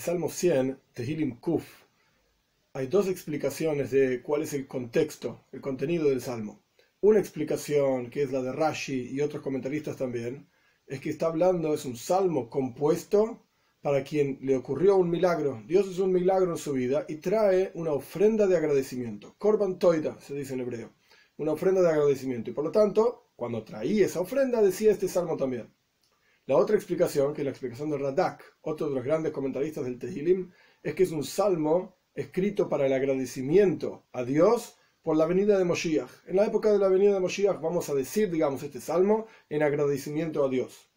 Salmo 100, Tehilim Kuf, hay dos explicaciones de cuál es el contexto, el contenido del Salmo. Una explicación, que es la de Rashi y otros comentaristas también, es que está hablando, es un salmo compuesto para quien le ocurrió un milagro. Dios es un milagro en su vida y trae una ofrenda de agradecimiento. Korban Toida, se dice en hebreo. Una ofrenda de agradecimiento. Y por lo tanto, cuando traía esa ofrenda, decía este salmo también. La otra explicación, que es la explicación de Radak, otro de los grandes comentaristas del Tehilim, es que es un salmo escrito para el agradecimiento a Dios por la venida de Moshiach. En la época de la venida de Moshiach vamos a decir, digamos, este salmo en agradecimiento a Dios.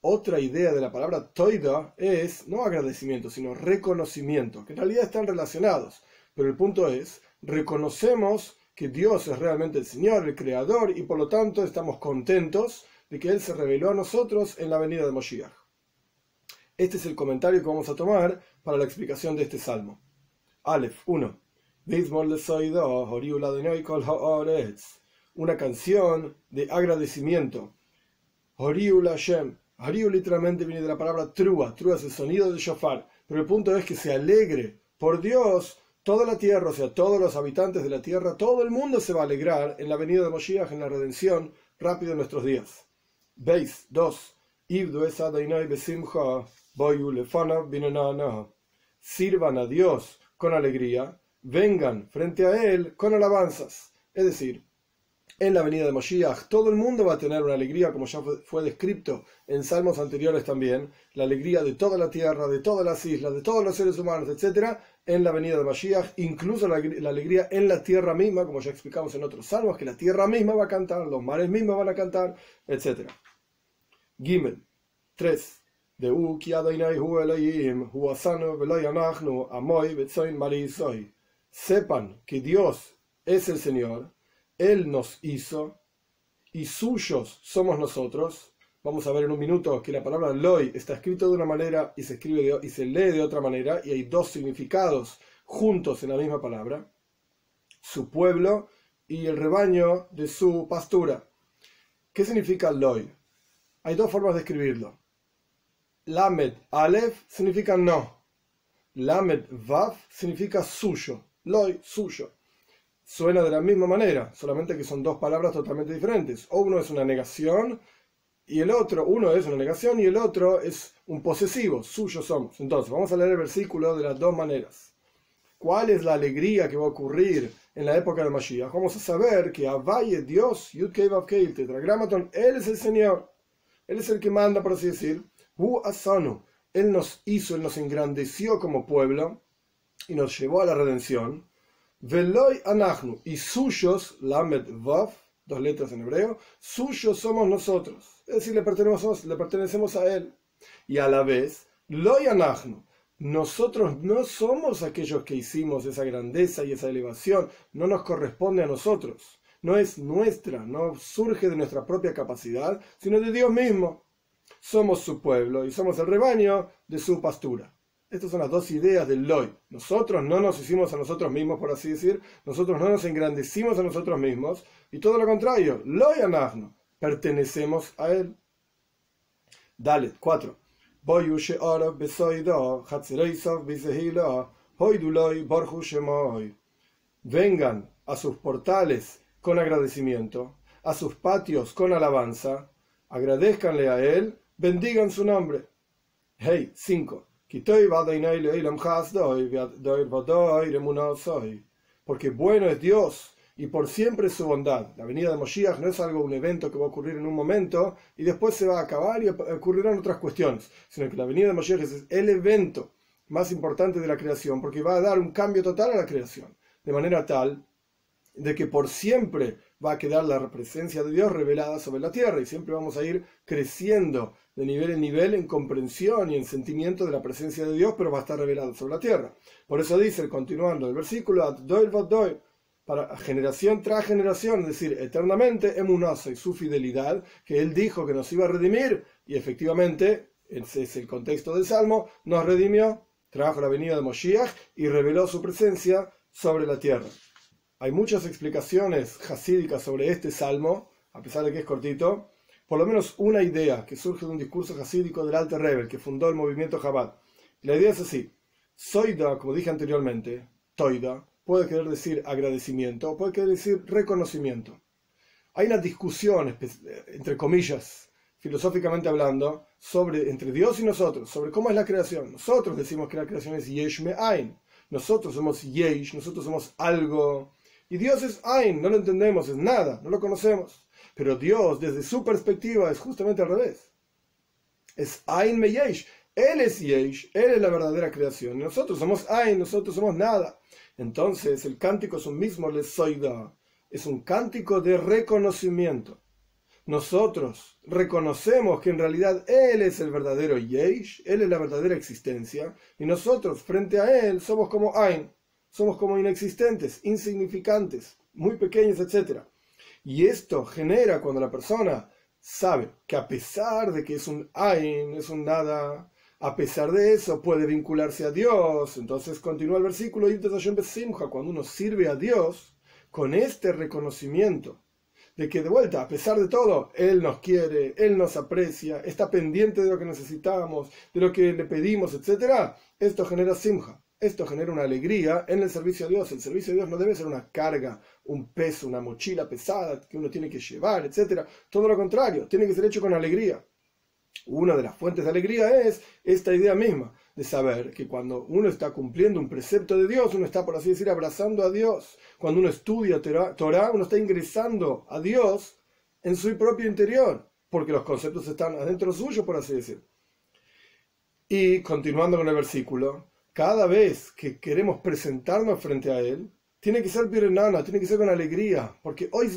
Otra idea de la palabra toida es no agradecimiento, sino reconocimiento, que en realidad están relacionados. Pero el punto es, reconocemos que Dios es realmente el Señor, el Creador, y por lo tanto estamos contentos de que Él se reveló a nosotros en la venida de Moshiach. Este es el comentario que vamos a tomar para la explicación de este salmo. Aleph 1. Una canción de agradecimiento. Horiu Hashem. Horiu literalmente viene de la palabra trua. Trua es el sonido del shofar. Pero el punto es que se alegre por Dios toda la tierra, o sea, todos los habitantes de la tierra, todo el mundo se va a alegrar en la venida de Moshiach, en la redención, rápido en nuestros días. Veis 2. Sirvan a Dios con alegría, vengan frente a Él con alabanzas. Es decir, en la venida de Moshiach todo el mundo va a tener una alegría, como ya fue, descrito en salmos anteriores también, la alegría de toda la tierra, de todas las islas, de todos los seres humanos, etc., en la venida de Moshiach, incluso la, alegría en la tierra misma, como ya explicamos en otros salmos, que la tierra misma va a cantar, los mares mismos van a cantar, etc. Gimel 3 de Sepan que Dios es el Señor, Él nos hizo y suyos somos nosotros. Vamos a ver en un minuto que la palabra loy está escrita de una manera y se escribe y se lee de otra manera y hay dos significados juntos en la misma palabra. Su pueblo y el rebaño de su pastura. ¿Qué significa loy? Hay dos formas de escribirlo. Lamed Aleph significa no. Lamed Vav significa suyo. Loy, suyo. Suena de la misma manera, solamente que son dos palabras totalmente diferentes. O uno es una negación y el otro, uno es una negación y el otro es un posesivo, suyo somos. Entonces, vamos a leer el versículo de las dos maneras. ¿Cuál es la alegría que va a ocurrir en la época de Mashiach? Vamos a saber que Avaye, Dios, Yud Kei Tetragramaton, Él es el Señor. Él es el que manda, por así decir. Hu Asanu, Él nos hizo, Él nos engrandeció como pueblo y nos llevó a la redención. Veloy Anachnu, y suyos, Lamed Vav, dos letras en hebreo, suyos somos nosotros. Es decir, le pertenecemos, le pertenecemos a Él. Y a la vez, Loy Anachnu, nosotros no somos aquellos que hicimos esa grandeza y esa elevación, no nos corresponde a nosotros, no es nuestra, no surge de nuestra propia capacidad, sino de Dios mismo somos su pueblo y somos el rebaño de su pastura. Estas son las dos ideas del Loy. Nosotros no nos hicimos a nosotros mismos, por así decir, nosotros no nos engrandecimos a nosotros mismos, y todo lo contrario, Loy Anagno, pertenecemos a él. Dale, 4. Vengan a sus portales con agradecimiento, a sus patios con alabanza, agradezcanle a él, bendigan su nombre. Hey, 5. Porque bueno es Dios y por siempre su bondad. La venida de Moshiach no es algo, un evento que va a ocurrir en un momento y después se va a acabar y ocurrirán otras cuestiones, sino que la venida de Moshiach es el evento más importante de la creación porque va a dar un cambio total a la creación, de manera tal de que por siempre va a quedar la presencia de Dios revelada sobre la tierra y siempre vamos a ir creciendo de nivel en nivel en comprensión y en sentimiento de la presencia de Dios, pero va a estar revelado sobre la tierra. Por eso dice, continuando el versículo, para generación tras generación, es decir, eternamente, emunosa y su fidelidad, que él dijo que nos iba a redimir, y efectivamente, ese es el contexto del Salmo, nos redimió, trajo la venida de Moshiach y reveló su presencia sobre la tierra. Hay muchas explicaciones hasídicas sobre este salmo, a pesar de que es cortito. Por lo menos una idea que surge de un discurso hasídico del Alter Rebel, que fundó el movimiento Chabad. La idea es así. Soida, como dije anteriormente, toida, puede querer decir agradecimiento o puede querer decir reconocimiento. Hay una discusión, entre comillas, filosóficamente hablando, sobre entre Dios y nosotros, sobre cómo es la creación. Nosotros decimos que la creación es yesh me ain. Nosotros somos yesh, nosotros somos algo. Y Dios es ain, no lo entendemos, es nada, no lo conocemos. Pero Dios, desde su perspectiva, es justamente al revés. Es ain me yesh. Él es yesh, Él es la verdadera creación. Nosotros somos ain, nosotros somos nada. Entonces, el cántico es un mismo lesoida. Es un cántico de reconocimiento nosotros reconocemos que en realidad Él es el verdadero Yesh, Él es la verdadera existencia, y nosotros frente a Él somos como Ain, somos como inexistentes, insignificantes, muy pequeños, etc. Y esto genera cuando la persona sabe que a pesar de que es un Ain, es un nada, a pesar de eso puede vincularse a Dios. Entonces continúa el versículo, cuando uno sirve a Dios con este reconocimiento de que de vuelta, a pesar de todo, Él nos quiere, Él nos aprecia, está pendiente de lo que necesitamos, de lo que le pedimos, etc. Esto genera simja, esto genera una alegría en el servicio a Dios. El servicio a Dios no debe ser una carga, un peso, una mochila pesada que uno tiene que llevar, etc. Todo lo contrario, tiene que ser hecho con alegría. Una de las fuentes de alegría es esta idea misma de saber que cuando uno está cumpliendo un precepto de Dios, uno está, por así decir, abrazando a Dios. Cuando uno estudia Torah, uno está ingresando a Dios en su propio interior, porque los conceptos están adentro suyo, por así decir. Y continuando con el versículo, cada vez que queremos presentarnos frente a Él, tiene que ser tiene que ser con alegría, porque hoy es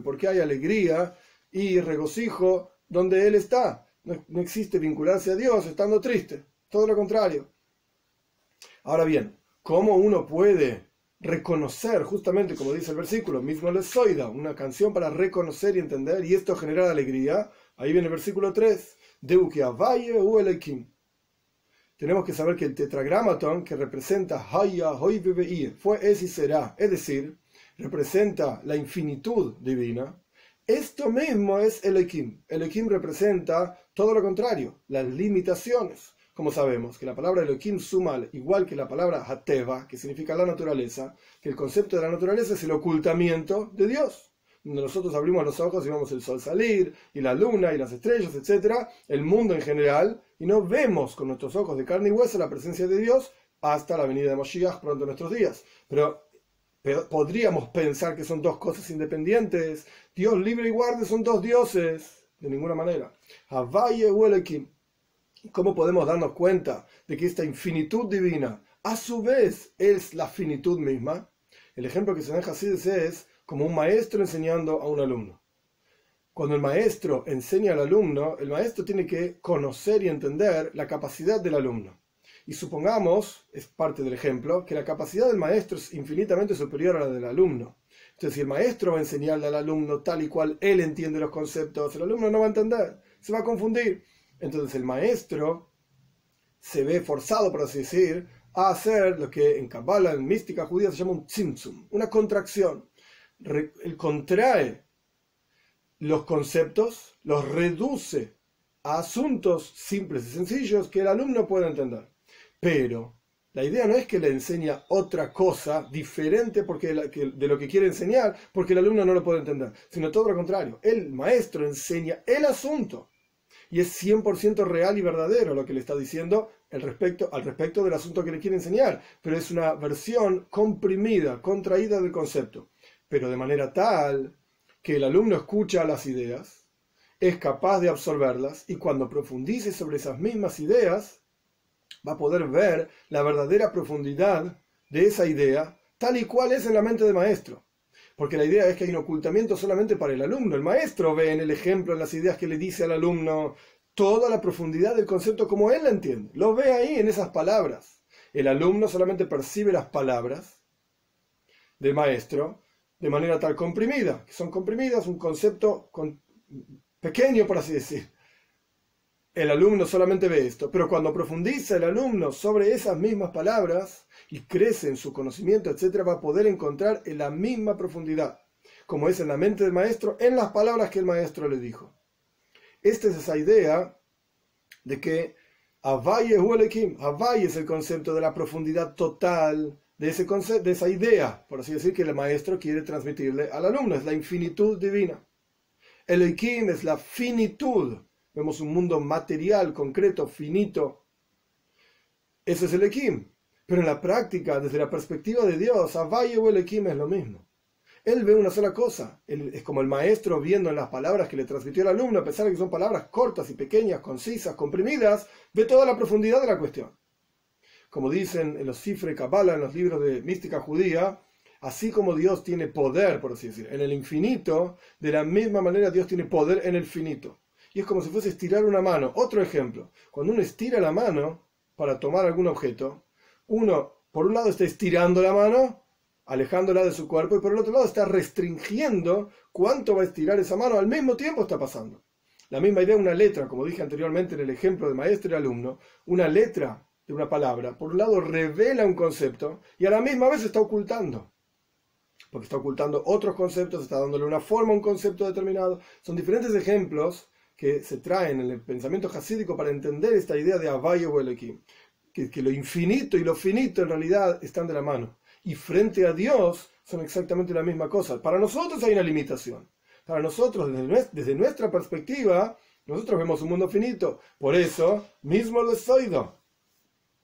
porque hay alegría y regocijo donde Él está. no existe vincularse a Dios estando triste todo lo contrario. Ahora bien, ¿cómo uno puede reconocer, justamente como dice el versículo, mismo le soida, una canción para reconocer y entender, y esto generar alegría? Ahí viene el versículo 3, valle u Elekim. Tenemos que saber que el tetragramaton que representa Haya, Hoy, fue, es y será, es decir, representa la infinitud divina. Esto mismo es Elekim. Elekim representa todo lo contrario, las limitaciones como sabemos, que la palabra Elohim suma igual que la palabra Hateva, que significa la naturaleza, que el concepto de la naturaleza es el ocultamiento de Dios. Nosotros abrimos los ojos y vemos el sol salir, y la luna, y las estrellas, etc., el mundo en general, y no vemos con nuestros ojos de carne y hueso la presencia de Dios hasta la venida de Moshiach pronto en nuestros días. Pero, podríamos pensar que son dos cosas independientes. Dios libre y guarde son dos dioses. De ninguna manera. Elohim. ¿Cómo podemos darnos cuenta de que esta infinitud divina a su vez es la finitud misma? El ejemplo que se deja así es como un maestro enseñando a un alumno. Cuando el maestro enseña al alumno, el maestro tiene que conocer y entender la capacidad del alumno. Y supongamos, es parte del ejemplo, que la capacidad del maestro es infinitamente superior a la del alumno. Entonces, si el maestro va a enseñarle al alumno tal y cual él entiende los conceptos, el alumno no va a entender, se va a confundir. Entonces el maestro se ve forzado, por así decir, a hacer lo que en Kabbalah, en mística judía, se llama un tzimtzum, una contracción. él contrae los conceptos, los reduce a asuntos simples y sencillos que el alumno puede entender. Pero la idea no es que le enseña otra cosa diferente porque de lo que quiere enseñar, porque el alumno no lo puede entender, sino todo lo contrario. El maestro enseña el asunto y es 100% real y verdadero lo que le está diciendo al respecto, al respecto del asunto que le quiere enseñar, pero es una versión comprimida, contraída del concepto, pero de manera tal que el alumno escucha las ideas, es capaz de absorberlas y cuando profundice sobre esas mismas ideas, va a poder ver la verdadera profundidad de esa idea tal y cual es en la mente del maestro porque la idea es que hay un ocultamiento solamente para el alumno. El maestro ve en el ejemplo, en las ideas que le dice al alumno, toda la profundidad del concepto como él la entiende. Lo ve ahí en esas palabras. El alumno solamente percibe las palabras del maestro de manera tal comprimida, que son comprimidas, un concepto pequeño, por así decir. El alumno solamente ve esto, pero cuando profundiza el alumno sobre esas mismas palabras y crece en su conocimiento, etc., va a poder encontrar en la misma profundidad, como es en la mente del maestro, en las palabras que el maestro le dijo. Esta es esa idea de que Havaye Huelekim. Havaye es el concepto de la profundidad total de, ese concepto, de esa idea, por así decir, que el maestro quiere transmitirle al alumno. Es la infinitud divina. Elohim es la finitud. Vemos un mundo material, concreto, finito. Ese es el Elohim. Pero en la práctica, desde la perspectiva de Dios, Havaye o Elohim es lo mismo. Él ve una sola cosa. es como el maestro viendo en las palabras que le transmitió el alumno, a pesar de que son palabras cortas y pequeñas, concisas, comprimidas, ve toda la profundidad de la cuestión. Como dicen en los Cifre Kabbalah, en los libros de mística judía, así como Dios tiene poder, por así decir, en el infinito, de la misma manera Dios tiene poder en el finito. Y es como si fuese estirar una mano. Otro ejemplo, cuando uno estira la mano para tomar algún objeto, uno, por un lado, está estirando la mano alejándola de su cuerpo, y por el otro lado está restringiendo cuánto va a estirar esa mano, al mismo tiempo está pasando. La misma idea, una letra, como dije anteriormente en el ejemplo de maestro y alumno, una letra de una palabra, por un lado revela un concepto y a la misma vez está ocultando. Porque está ocultando otros conceptos, está dándole una forma a un concepto determinado. Son diferentes ejemplos que se traen en el pensamiento hasídico para entender esta idea de Abayo o que, que lo infinito y lo finito en realidad están de la mano y frente a Dios son exactamente la misma cosa. Para nosotros hay una limitación. Para nosotros, desde nuestra perspectiva, nosotros vemos un mundo finito. Por eso, mismo lo oído.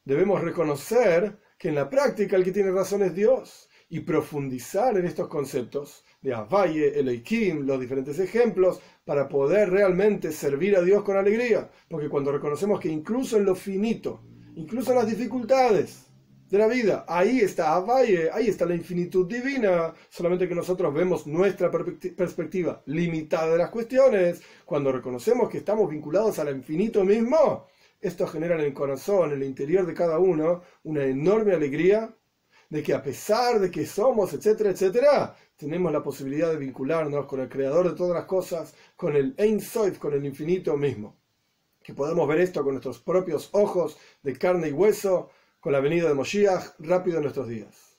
Debemos reconocer que en la práctica el que tiene razón es Dios y profundizar en estos conceptos de Avaye, Elohim, los diferentes ejemplos, para poder realmente servir a Dios con alegría. Porque cuando reconocemos que incluso en lo finito, incluso en las dificultades, de la vida. Ahí está Avaye, ahí está la infinitud divina, solamente que nosotros vemos nuestra perspectiva limitada de las cuestiones. Cuando reconocemos que estamos vinculados al infinito mismo, esto genera en el corazón, en el interior de cada uno, una enorme alegría de que a pesar de que somos, etcétera, etcétera, tenemos la posibilidad de vincularnos con el creador de todas las cosas, con el Ein Sof, con el infinito mismo. Que podamos ver esto con nuestros propios ojos de carne y hueso, con la venida de Moshiach rápido en nuestros días.